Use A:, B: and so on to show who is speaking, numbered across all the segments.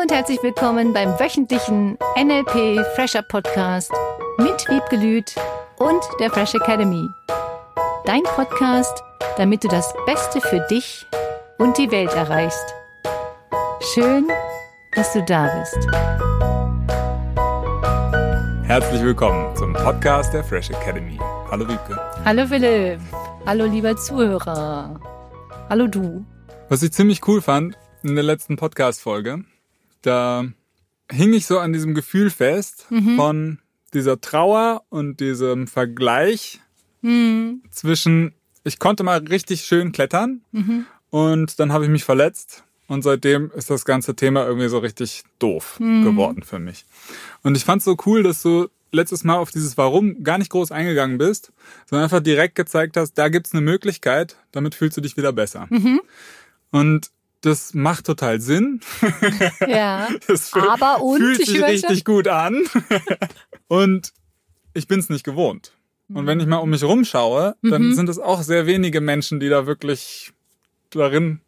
A: Hallo und herzlich willkommen beim wöchentlichen NLP Fresher Podcast mit Wiebgelüt und der Fresh Academy. Dein Podcast, damit du das Beste für dich und die Welt erreichst. Schön, dass du da bist.
B: Herzlich willkommen zum Podcast der Fresh Academy. Hallo Wiebke.
A: Hallo Philipp. Hallo lieber Zuhörer. Hallo du.
B: Was ich ziemlich cool fand in der letzten Podcast-Folge, da hing ich so an diesem Gefühl fest mhm. von dieser Trauer und diesem Vergleich mhm. zwischen, ich konnte mal richtig schön klettern mhm. und dann habe ich mich verletzt und seitdem ist das ganze Thema irgendwie so richtig doof mhm. geworden für mich. Und ich fand es so cool, dass du letztes Mal auf dieses Warum gar nicht groß eingegangen bist, sondern einfach direkt gezeigt hast, da gibt's eine Möglichkeit, damit fühlst du dich wieder besser. Mhm. Und das macht total Sinn.
A: Ja.
B: Das aber und fühlt sich richtig gut an. Und ich bin's nicht gewohnt. Und wenn ich mal um mich rumschaue, dann mhm. sind es auch sehr wenige Menschen, die da wirklich darin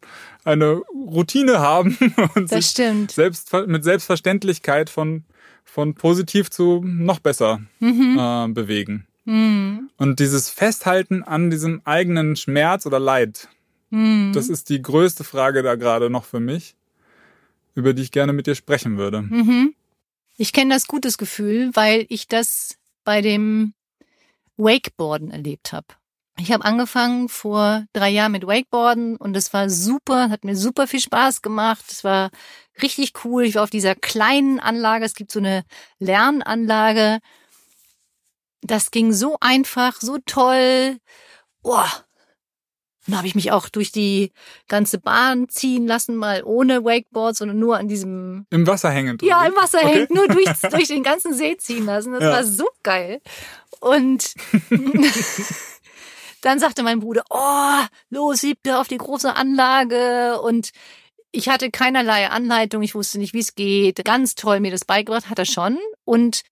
B: eine Routine haben und
A: das
B: sich
A: stimmt.
B: selbst mit Selbstverständlichkeit von von positiv zu noch besser mhm. äh, bewegen. Mhm. Und dieses Festhalten an diesem eigenen Schmerz oder Leid, mhm. das ist die größte Frage da gerade noch für mich, über die ich gerne mit dir sprechen würde.
A: Mhm. Ich kenne das gutes Gefühl, weil ich das bei dem Wakeboarden erlebt habe. Ich habe angefangen vor drei Jahren mit Wakeboarden und es war super, hat mir super viel Spaß gemacht. Es war richtig cool. Ich war auf dieser kleinen Anlage. Es gibt so eine Lernanlage. Das ging so einfach, so toll. Boah. Dann habe ich mich auch durch die ganze Bahn ziehen lassen, mal ohne Wakeboard, sondern nur an diesem.
B: Im Wasser hängend.
A: Ja, im Wasser okay. hängend, nur durch, durch den ganzen See ziehen lassen. Das ja. war so geil. Und Dann sagte mein Bruder, oh, los, siebte auf die große Anlage und ich hatte keinerlei Anleitung, ich wusste nicht, wie es geht. Ganz toll mir das beigebracht, hat er schon. Und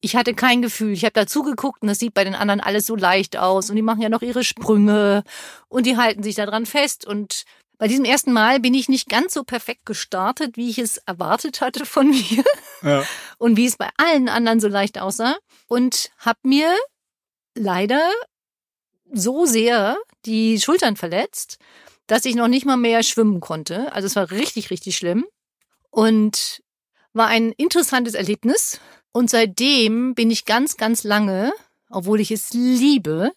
A: ich hatte kein Gefühl. Ich habe da zugeguckt und das sieht bei den anderen alles so leicht aus. Und die machen ja noch ihre Sprünge und die halten sich da dran fest. Und bei diesem ersten Mal bin ich nicht ganz so perfekt gestartet, wie ich es erwartet hatte von mir. Ja. Und wie es bei allen anderen so leicht aussah. Und habe mir leider so sehr die Schultern verletzt, dass ich noch nicht mal mehr schwimmen konnte. Also es war richtig, richtig schlimm. Und war ein interessantes Erlebnis. Und seitdem bin ich ganz, ganz lange, obwohl ich es liebe,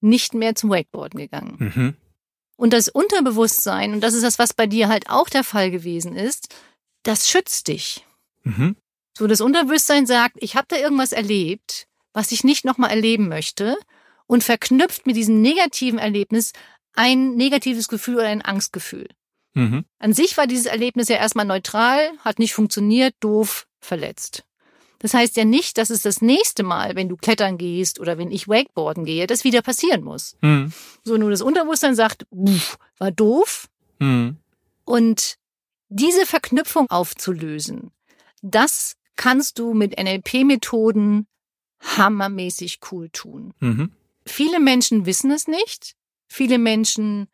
A: nicht mehr zum Wakeboarden gegangen. Mhm. Und das Unterbewusstsein, und das ist das, was bei dir halt auch der Fall gewesen ist, das schützt dich. Mhm. So, das Unterbewusstsein sagt, ich habe da irgendwas erlebt, was ich nicht nochmal erleben möchte und verknüpft mit diesem negativen Erlebnis ein negatives Gefühl oder ein Angstgefühl. Mhm. An sich war dieses Erlebnis ja erstmal neutral, hat nicht funktioniert, doof, verletzt. Das heißt ja nicht, dass es das nächste Mal, wenn du klettern gehst oder wenn ich Wakeboarden gehe, das wieder passieren muss. Mhm. So nur das Unterbewusstsein sagt, war doof. Mhm. Und diese Verknüpfung aufzulösen, das kannst du mit NLP-Methoden hammermäßig cool tun. Mhm. Viele Menschen wissen es nicht. Viele Menschen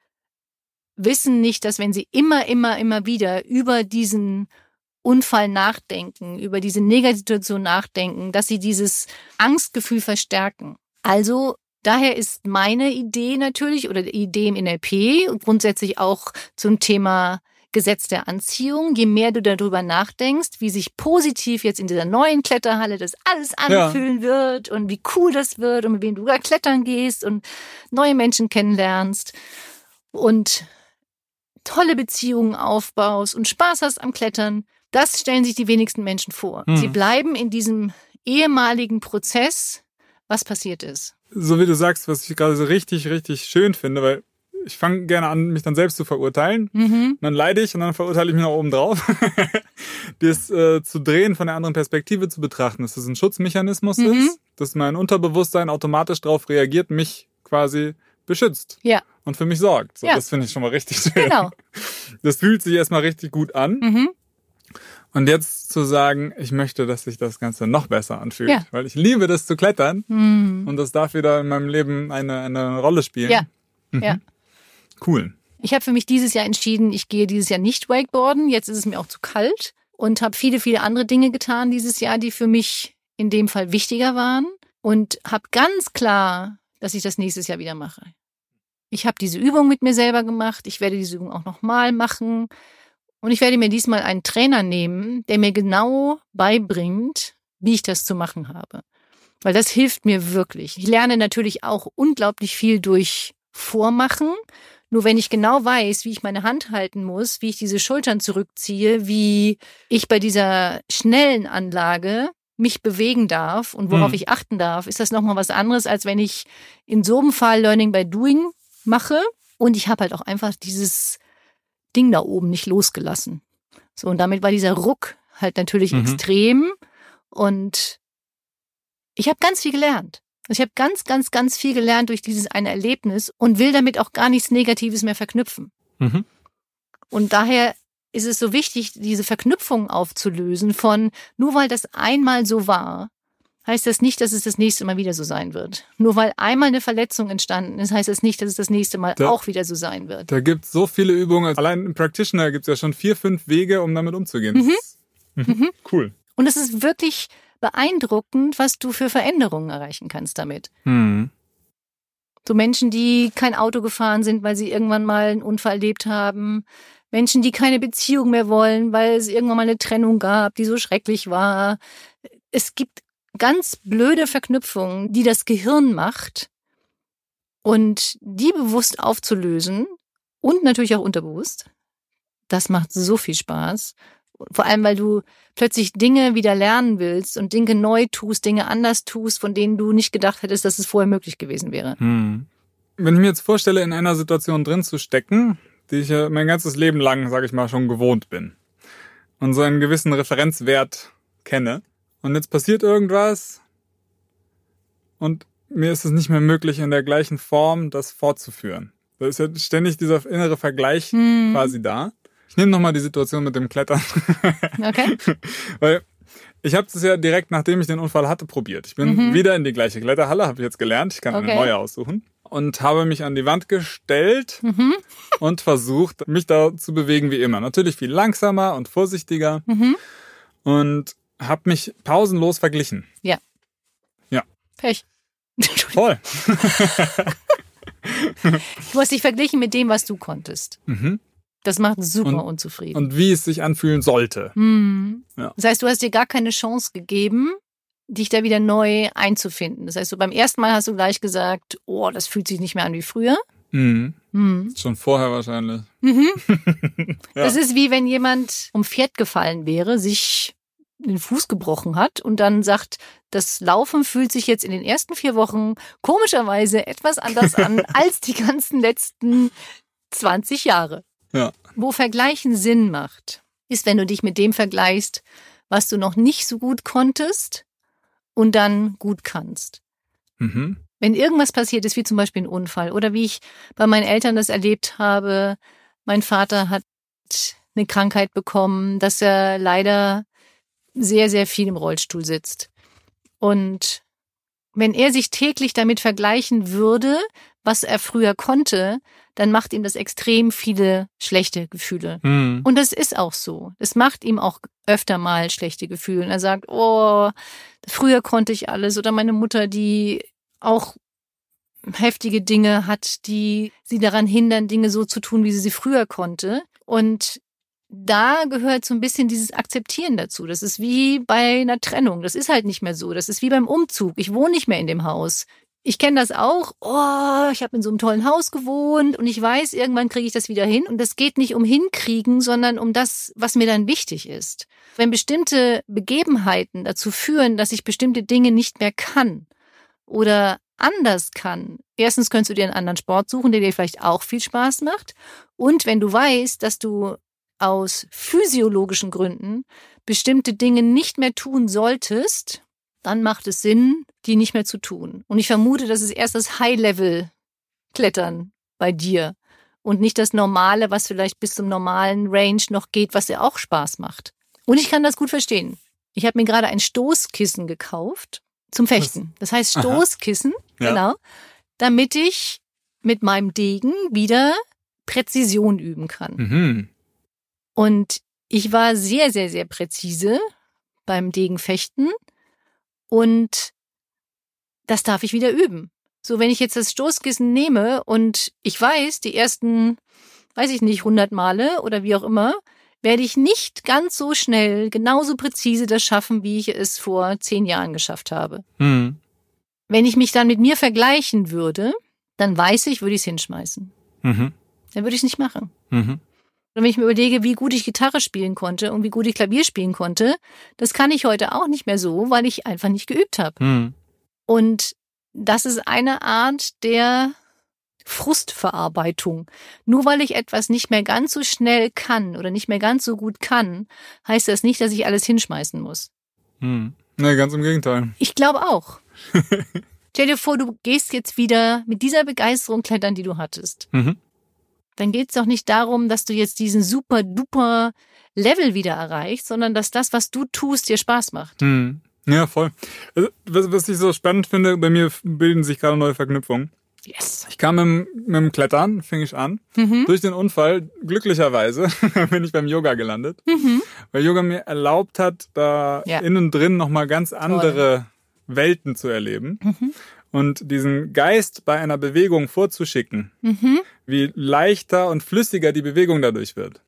A: wissen nicht, dass wenn sie immer, immer, immer wieder über diesen Unfall nachdenken, über diese Negativsituation nachdenken, dass sie dieses Angstgefühl verstärken. Also daher ist meine Idee natürlich oder die Idee im NLP grundsätzlich auch zum Thema Gesetz der Anziehung. Je mehr du darüber nachdenkst, wie sich positiv jetzt in dieser neuen Kletterhalle das alles anfühlen ja. wird und wie cool das wird und mit wem du da klettern gehst und neue Menschen kennenlernst und tolle Beziehungen aufbaust und Spaß hast am Klettern, das stellen sich die wenigsten Menschen vor. Hm. Sie bleiben in diesem ehemaligen Prozess, was passiert ist.
B: So wie du sagst, was ich gerade so richtig, richtig schön finde, weil ich fange gerne an, mich dann selbst zu verurteilen. Mhm. dann leide ich und dann verurteile ich mich nach oben drauf. das äh, zu drehen, von der anderen Perspektive zu betrachten, dass das ein Schutzmechanismus mhm. ist, dass mein Unterbewusstsein automatisch darauf reagiert, mich quasi beschützt.
A: Ja.
B: Und für mich sorgt. So, ja. Das finde ich schon mal richtig schön.
A: Genau.
B: Das fühlt sich erstmal richtig gut an. Mhm. Und jetzt zu sagen, ich möchte, dass sich das Ganze noch besser anfühlt. Ja. Weil ich liebe das zu klettern. Mhm. Und das darf wieder in meinem Leben eine, eine Rolle spielen.
A: Ja. Mhm. Ja.
B: Cool.
A: Ich habe für mich dieses Jahr entschieden, ich gehe dieses Jahr nicht Wakeboarden. Jetzt ist es mir auch zu kalt. und habe viele, viele andere Dinge getan dieses Jahr, die für mich in dem Fall wichtiger waren und habe ganz klar, dass ich das nächstes Jahr wieder mache. Ich habe diese Übung mit mir selber gemacht. Ich werde diese Übung auch nochmal machen. Und ich werde mir diesmal einen Trainer nehmen, der mir genau beibringt, wie ich das zu machen habe. Weil das hilft mir wirklich. Ich lerne natürlich auch unglaublich viel durch Vormachen. Nur wenn ich genau weiß, wie ich meine Hand halten muss, wie ich diese Schultern zurückziehe, wie ich bei dieser schnellen Anlage mich bewegen darf und worauf hm. ich achten darf, ist das nochmal was anderes, als wenn ich in so einem Fall Learning by Doing mache. Und ich habe halt auch einfach dieses Ding da oben nicht losgelassen. So, und damit war dieser Ruck halt natürlich mhm. extrem. Und ich habe ganz viel gelernt. Ich habe ganz, ganz, ganz viel gelernt durch dieses eine Erlebnis und will damit auch gar nichts Negatives mehr verknüpfen. Mhm. Und daher ist es so wichtig, diese Verknüpfung aufzulösen von, nur weil das einmal so war, heißt das nicht, dass es das nächste Mal wieder so sein wird. Nur weil einmal eine Verletzung entstanden ist, heißt das nicht, dass es das nächste Mal da, auch wieder so sein wird.
B: Da gibt es so viele Übungen. Allein im Practitioner gibt es ja schon vier, fünf Wege, um damit umzugehen. Mhm.
A: Mhm. mhm. Cool. Und es ist wirklich beeindruckend, was du für Veränderungen erreichen kannst damit. Mhm. So Menschen, die kein Auto gefahren sind, weil sie irgendwann mal einen Unfall erlebt haben. Menschen, die keine Beziehung mehr wollen, weil es irgendwann mal eine Trennung gab, die so schrecklich war. Es gibt ganz blöde Verknüpfungen, die das Gehirn macht und die bewusst aufzulösen und natürlich auch unterbewusst. Das macht so viel Spaß. Vor allem, weil du plötzlich Dinge wieder lernen willst und Dinge neu tust, Dinge anders tust, von denen du nicht gedacht hättest, dass es vorher möglich gewesen wäre. Hm.
B: Wenn ich mir jetzt vorstelle, in einer Situation drin zu stecken, die ich mein ganzes Leben lang, sage ich mal, schon gewohnt bin und so einen gewissen Referenzwert kenne, und jetzt passiert irgendwas und mir ist es nicht mehr möglich, in der gleichen Form das fortzuführen. Da ist ja ständig dieser innere Vergleich hm. quasi da. Ich nehme nochmal die Situation mit dem Klettern. Okay. Weil ich habe es ja direkt, nachdem ich den Unfall hatte, probiert. Ich bin mhm. wieder in die gleiche Kletterhalle, habe ich jetzt gelernt. Ich kann okay. eine neue aussuchen. Und habe mich an die Wand gestellt mhm. und versucht, mich da zu bewegen wie immer. Natürlich viel langsamer und vorsichtiger. Mhm. Und habe mich pausenlos verglichen.
A: Ja.
B: Ja.
A: Pech.
B: Voll.
A: du hast dich verglichen mit dem, was du konntest. Mhm. Das macht super und, unzufrieden.
B: Und wie es sich anfühlen sollte. Mhm.
A: Ja. Das heißt, du hast dir gar keine Chance gegeben, dich da wieder neu einzufinden. Das heißt, so beim ersten Mal hast du gleich gesagt, oh, das fühlt sich nicht mehr an wie früher. Mhm.
B: Mhm. Schon vorher wahrscheinlich.
A: Mhm. ja. Das ist wie wenn jemand um Pferd gefallen wäre, sich den Fuß gebrochen hat und dann sagt, das Laufen fühlt sich jetzt in den ersten vier Wochen komischerweise etwas anders an als die ganzen letzten 20 Jahre.
B: Ja.
A: Wo Vergleichen Sinn macht, ist, wenn du dich mit dem vergleichst, was du noch nicht so gut konntest und dann gut kannst. Mhm. Wenn irgendwas passiert ist, wie zum Beispiel ein Unfall oder wie ich bei meinen Eltern das erlebt habe, mein Vater hat eine Krankheit bekommen, dass er leider sehr, sehr viel im Rollstuhl sitzt. Und wenn er sich täglich damit vergleichen würde, was er früher konnte, dann macht ihm das extrem viele schlechte Gefühle. Mhm. Und das ist auch so. Es macht ihm auch öfter mal schlechte Gefühle. Und er sagt, oh, früher konnte ich alles. Oder meine Mutter, die auch heftige Dinge hat, die sie daran hindern, Dinge so zu tun, wie sie sie früher konnte. Und da gehört so ein bisschen dieses Akzeptieren dazu. Das ist wie bei einer Trennung. Das ist halt nicht mehr so. Das ist wie beim Umzug. Ich wohne nicht mehr in dem Haus. Ich kenne das auch. Oh, ich habe in so einem tollen Haus gewohnt und ich weiß, irgendwann kriege ich das wieder hin. Und das geht nicht um hinkriegen, sondern um das, was mir dann wichtig ist. Wenn bestimmte Begebenheiten dazu führen, dass ich bestimmte Dinge nicht mehr kann oder anders kann. Erstens könntest du dir einen anderen Sport suchen, der dir vielleicht auch viel Spaß macht. Und wenn du weißt, dass du aus physiologischen Gründen bestimmte Dinge nicht mehr tun solltest, dann macht es Sinn, die nicht mehr zu tun. Und ich vermute, das ist erst das High-Level-Klettern bei dir und nicht das Normale, was vielleicht bis zum normalen Range noch geht, was ja auch Spaß macht. Und ich kann das gut verstehen. Ich habe mir gerade ein Stoßkissen gekauft zum Fechten. Das heißt Stoßkissen, ja. genau, damit ich mit meinem Degen wieder Präzision üben kann. Mhm. Und ich war sehr, sehr, sehr präzise beim Degenfechten und das darf ich wieder üben. So, wenn ich jetzt das Stoßkissen nehme und ich weiß, die ersten, weiß ich nicht, 100 Male oder wie auch immer, werde ich nicht ganz so schnell, genauso präzise das schaffen, wie ich es vor zehn Jahren geschafft habe.
B: Mhm.
A: Wenn ich mich dann mit mir vergleichen würde, dann weiß ich, würde ich es hinschmeißen.
B: Mhm.
A: Dann würde ich es nicht machen.
B: Mhm.
A: Und wenn ich mir überlege, wie gut ich Gitarre spielen konnte und wie gut ich Klavier spielen konnte, das kann ich heute auch nicht mehr so, weil ich einfach nicht geübt habe.
B: Mhm.
A: Und das ist eine Art der Frustverarbeitung. Nur weil ich etwas nicht mehr ganz so schnell kann oder nicht mehr ganz so gut kann, heißt das nicht, dass ich alles hinschmeißen muss.
B: Mhm. Nee, ganz im Gegenteil.
A: Ich glaube auch. Stell dir vor, du gehst jetzt wieder mit dieser Begeisterung klettern, die du hattest.
B: Mhm.
A: Dann geht es doch nicht darum, dass du jetzt diesen super duper Level wieder erreichst, sondern dass das, was du tust, dir Spaß macht.
B: Mhm. Ja, voll. Also, was, was ich so spannend finde, bei mir bilden sich gerade neue Verknüpfungen.
A: Yes.
B: Ich kam mit, dem- mit dem Klettern, fing ich an.
A: Mhm.
B: Durch den Unfall, glücklicherweise, bin ich beim Yoga gelandet.
A: Mhm.
B: Weil Yoga mir erlaubt hat, da
A: Ja.
B: innen drin nochmal ganz andere Welten zu erleben.
A: Mhm.
B: Und diesen Geist bei einer Bewegung vorzuschicken,
A: Mhm.
B: wie leichter und flüssiger die Bewegung dadurch wird.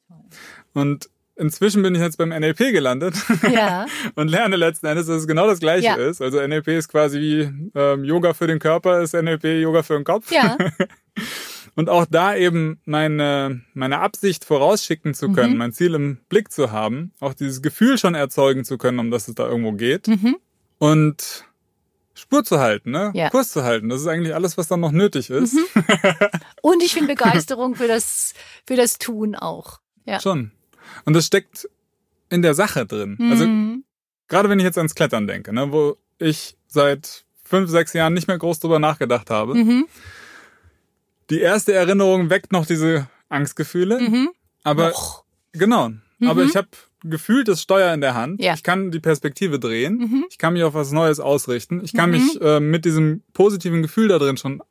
B: Und inzwischen bin ich jetzt beim NLP gelandet
A: Ja.
B: und lerne letzten Endes, dass es genau das Gleiche
A: Ja.
B: ist. Also NLP ist quasi wie ähm, Yoga für den Körper, ist NLP Yoga für den Kopf.
A: Ja.
B: Und auch da eben meine, meine Absicht vorausschicken zu können,
A: Mhm.
B: mein Ziel im Blick zu haben, auch dieses Gefühl schon erzeugen zu können, um das es da irgendwo geht.
A: Mhm.
B: Und Spur zu halten, ne?
A: Ja.
B: Kurs zu halten. Das ist eigentlich alles, was dann noch nötig ist.
A: Mhm. Und ich finde Begeisterung für das, für das Tun auch. Ja.
B: Schon. Und das steckt in der Sache drin. Also
A: Mhm.
B: gerade wenn ich jetzt ans Klettern denke, ne, wo ich seit fünf, sechs Jahren nicht mehr groß drüber nachgedacht habe.
A: Mhm.
B: Die erste Erinnerung weckt noch diese Angstgefühle.
A: Mhm.
B: Aber
A: Och.
B: genau. Aber ich habe gefühlt das Steuer in der Hand.
A: Ja.
B: Ich kann die Perspektive drehen.
A: Mhm.
B: Ich kann mich auf was Neues ausrichten. Ich kann
A: Mhm.
B: mich äh, mit diesem positiven Gefühl da drin schon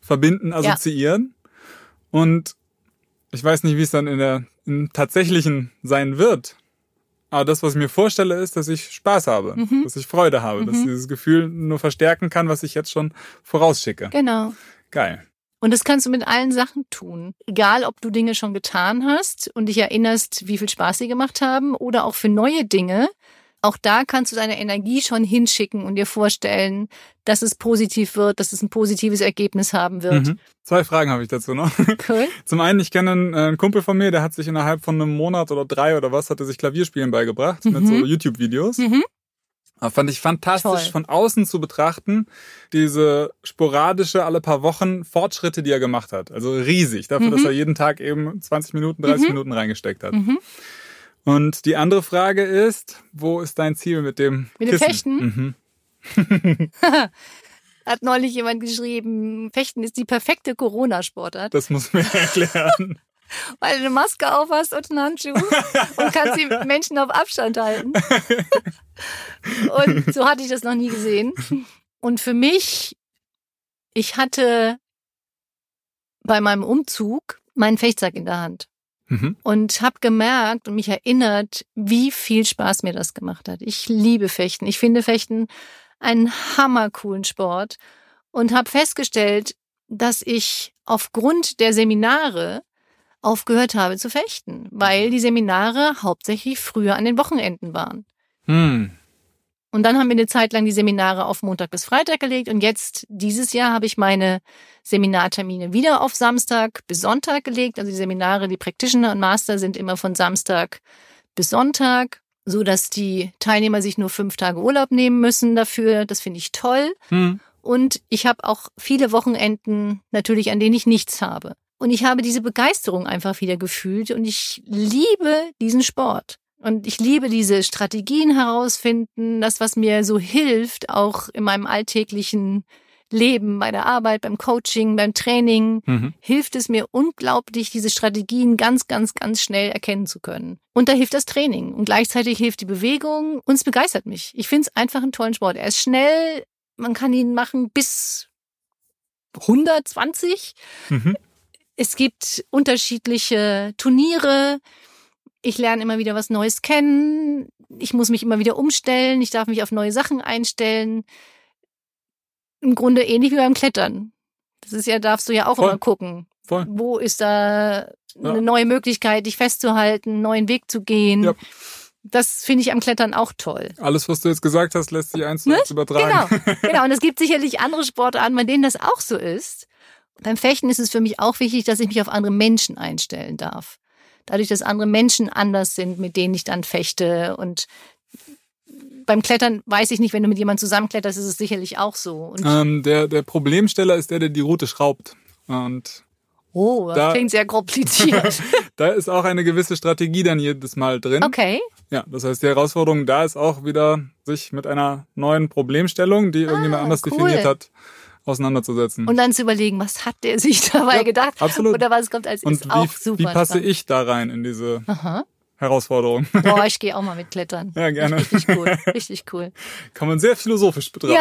B: verbinden, assoziieren. Und ich weiß nicht, wie es dann in der im tatsächlichen sein wird. Aber das, was ich mir vorstelle, ist, dass ich Spaß habe,
A: Mhm.
B: dass ich Freude habe, dass dieses Gefühl nur verstärken kann, was ich jetzt schon vorausschicke.
A: Genau.
B: Geil.
A: Und das kannst du mit allen Sachen tun. Egal, ob du Dinge schon getan hast und dich erinnerst, wie viel Spaß sie gemacht haben oder auch für neue Dinge. Auch da kannst du deine Energie schon hinschicken und dir vorstellen, dass es positiv wird, dass es ein positives Ergebnis haben wird.
B: Mhm. Zwei Fragen habe ich dazu noch.
A: Cool.
B: Zum einen, ich kenne einen, äh, einen Kumpel von mir, der hat sich innerhalb von einem Monat oder drei oder was, hat er sich Klavierspielen beigebracht mit
A: Mhm.
B: so YouTube-Videos.
A: Mhm.
B: Aber Fand ich fantastisch
A: Toll.
B: von außen zu betrachten, diese sporadische, alle paar Wochen Fortschritte, die er gemacht hat. Also riesig, dafür,
A: Mhm.
B: dass er jeden Tag eben 20 Minuten, 30
A: Mhm.
B: Minuten reingesteckt hat.
A: Mhm.
B: Und die andere Frage ist, wo ist dein Ziel mit dem
A: Mit dem? Fechten?
B: Mhm.
A: Hat neulich jemand geschrieben, Fechten ist die perfekte Corona-Sportart,
B: Das muss mir erklären.
A: weil du eine Maske auf hast und einen Handschuh und kannst die Menschen auf Abstand halten. Und so hatte ich das noch nie gesehen. Und für mich, ich hatte bei meinem Umzug meinen Fechtsack in der Hand
B: Mhm.
A: und habe gemerkt und mich erinnert, wie viel Spaß mir das gemacht hat. Ich liebe Fechten. Ich finde Fechten einen hammercoolen Sport und habe festgestellt, dass ich aufgrund der Seminare aufgehört habe zu fechten, weil die Seminare hauptsächlich früher an den Wochenenden waren.
B: Hm.
A: Und dann haben wir eine Zeit lang die Seminare auf Montag bis Freitag gelegt und jetzt dieses Jahr habe ich meine Seminartermine wieder auf Samstag bis Sonntag gelegt. Also die Seminare, die Practitioner und Master sind immer von Samstag bis Sonntag, so dass die Teilnehmer sich nur fünf Tage Urlaub nehmen müssen dafür. Das finde ich toll.
B: Hm.
A: Und ich habe auch viele Wochenenden natürlich, an denen ich nichts habe. Und ich habe diese Begeisterung einfach wieder gefühlt und ich liebe diesen Sport. Und ich liebe diese Strategien herausfinden, das, was mir so hilft, auch in meinem alltäglichen Leben, bei der Arbeit, beim Coaching, beim Training,
B: Mhm.
A: hilft es mir unglaublich, diese Strategien ganz, ganz, ganz schnell erkennen zu können. Und da hilft das Training und gleichzeitig hilft die Bewegung und es begeistert mich. Ich finde es einfach einen tollen Sport. Er ist schnell, man kann ihn machen bis 120.
B: Mhm.
A: Es gibt unterschiedliche Turniere. Ich lerne immer wieder was Neues kennen. Ich muss mich immer wieder umstellen. Ich darf mich auf neue Sachen einstellen. Im Grunde ähnlich wie beim Klettern. Das ist ja, darfst du ja auch
B: Voll.
A: immer gucken.
B: Voll.
A: Wo ist da eine
B: Ja.
A: neue Möglichkeit, dich festzuhalten, einen neuen Weg zu gehen?
B: Ja.
A: Das finde ich am Klettern auch toll.
B: Alles, was du jetzt gesagt hast, lässt sich eins zu eins übertragen.
A: Genau, genau. Und es gibt sicherlich andere Sportarten, bei denen das auch so ist. Beim Fechten ist es für mich auch wichtig, dass ich mich auf andere Menschen einstellen darf. Dadurch, dass andere Menschen anders sind, mit denen ich dann fechte. Und beim Klettern weiß ich nicht, wenn du mit jemandem zusammenkletterst, ist es sicherlich auch so. Und,
B: Ähm, der, der Problemsteller ist der, der die Route schraubt. Und
A: oh, das
B: da-
A: klingt sehr kompliziert.
B: da ist auch eine gewisse Strategie dann jedes Mal drin.
A: Okay.
B: Ja, das heißt, die Herausforderung da ist auch wieder, sich mit einer neuen Problemstellung, die irgendjemand
A: Ah,
B: anders
A: cool.
B: definiert hat, auseinanderzusetzen.
A: Und dann zu überlegen, was hat der sich dabei
B: Ja,
A: gedacht?
B: absolut.
A: Oder was kommt als
B: Und
A: ist auch
B: wie,
A: super.
B: wie passe
A: spannend.
B: ich da rein in diese
A: Aha.
B: Herausforderung?
A: Boah, ich gehe auch mal mit Klettern.
B: Ja, gerne.
A: Richtig cool. Richtig cool.
B: Kann man sehr philosophisch betrachten.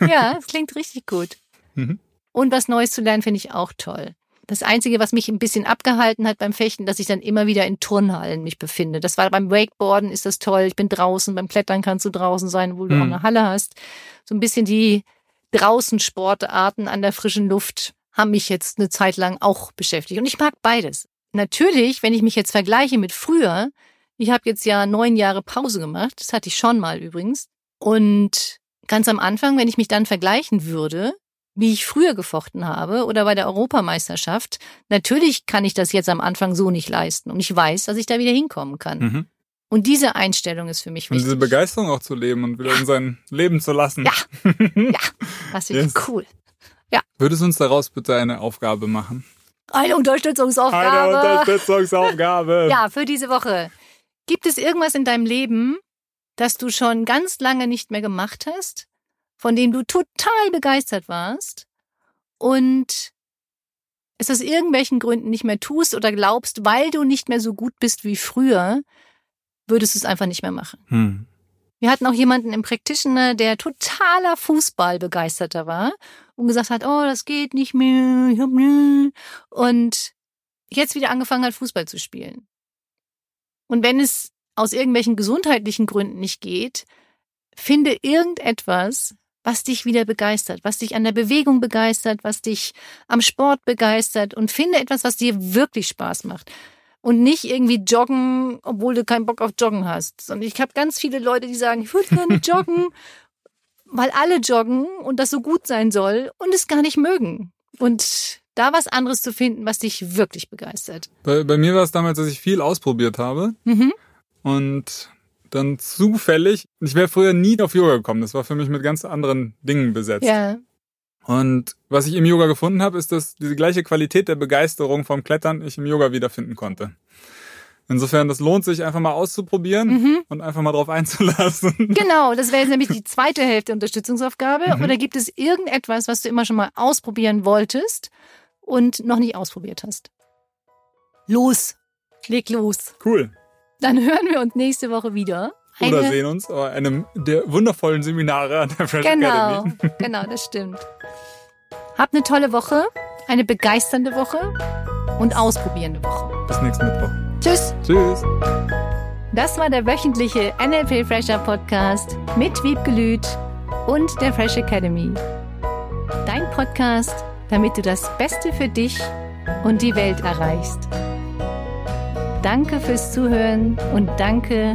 A: Ja, ja, das klingt richtig gut.
B: Mhm.
A: Und was Neues zu lernen, finde ich auch toll. Das Einzige, was mich ein bisschen abgehalten hat beim Fechten, dass ich dann immer wieder in Turnhallen mich befinde. Das war beim Wakeboarden ist das toll. Ich bin draußen. Beim Klettern kannst du draußen sein, wo du
B: Mhm.
A: auch eine Halle hast. So ein bisschen die draußen Sportarten an der frischen Luft haben mich jetzt eine Zeit lang auch beschäftigt. Und ich mag beides. Natürlich, wenn ich mich jetzt vergleiche mit früher, ich habe jetzt ja neun Jahre Pause gemacht. Das hatte ich schon mal übrigens. Und ganz am Anfang, wenn ich mich dann vergleichen würde, wie ich früher gefochten habe oder bei der Europameisterschaft, natürlich kann ich das jetzt am Anfang so nicht leisten. Und ich weiß, dass ich da wieder hinkommen kann.
B: Mhm.
A: Und diese Einstellung ist für mich
B: Und
A: wichtig.
B: diese Begeisterung auch zu leben und wieder in sein Leben zu lassen.
A: Ja. Das finde ich
B: Yes.
A: cool.
B: Würdest du uns daraus bitte eine Aufgabe machen?
A: Eine Unterstützungsaufgabe.
B: Eine Unterstützungsaufgabe.
A: Ja, für diese Woche. Gibt es irgendwas in deinem Leben, das du schon ganz lange nicht mehr gemacht hast, von dem du total begeistert warst und es aus irgendwelchen Gründen nicht mehr tust oder glaubst, weil du nicht mehr so gut bist wie früher, würdest du es einfach nicht mehr machen?
B: Hm.
A: Wir hatten auch jemanden im Practitioner, der totaler Fußballbegeisterter war und gesagt hat, oh, das geht nicht mehr, und jetzt wieder angefangen hat, Fußball zu spielen. Und wenn es aus irgendwelchen gesundheitlichen Gründen nicht geht, finde irgendetwas, was dich wieder begeistert, was dich an der Bewegung begeistert, was dich am Sport begeistert und finde etwas, was dir wirklich Spaß macht. Und nicht irgendwie joggen, obwohl du keinen Bock auf Joggen hast. Und ich habe ganz viele Leute, die sagen, ich würde gerne joggen, weil alle joggen und das so gut sein soll und es gar nicht mögen. Und da was anderes zu finden, was dich wirklich begeistert.
B: Bei, bei mir war es damals, dass ich viel ausprobiert habe
A: Mhm.
B: und dann zufällig, ich wäre früher nie auf Yoga gekommen. Das war für mich mit ganz anderen Dingen besetzt.
A: Ja.
B: Und was ich im Yoga gefunden habe, ist, dass diese gleiche Qualität der Begeisterung vom Klettern ich im Yoga wiederfinden konnte. Insofern, das lohnt sich einfach mal auszuprobieren
A: Mhm.
B: und einfach mal drauf einzulassen.
A: Genau, das wäre jetzt nämlich die zweite Hälfte der Unterstützungsaufgabe.
B: Mhm.
A: Oder gibt es irgendetwas, was du immer schon mal ausprobieren wolltest und noch nicht ausprobiert hast? Los, leg los.
B: Cool.
A: Dann hören wir uns nächste Woche wieder.
B: Oder sehen uns bei einem der wundervollen Seminare an der Fresh
A: Genau,
B: Academy.
A: genau, das stimmt. Habt eine tolle Woche, eine begeisternde Woche und ausprobierende Woche.
B: Bis nächsten Mittwoch.
A: Tschüss.
B: Tschüss.
A: Das war der wöchentliche NLP Fresher Podcast mit Wiebgelüt und der Fresh Academy. Dein Podcast, damit du das Beste für dich und die Welt erreichst. Danke fürs Zuhören und danke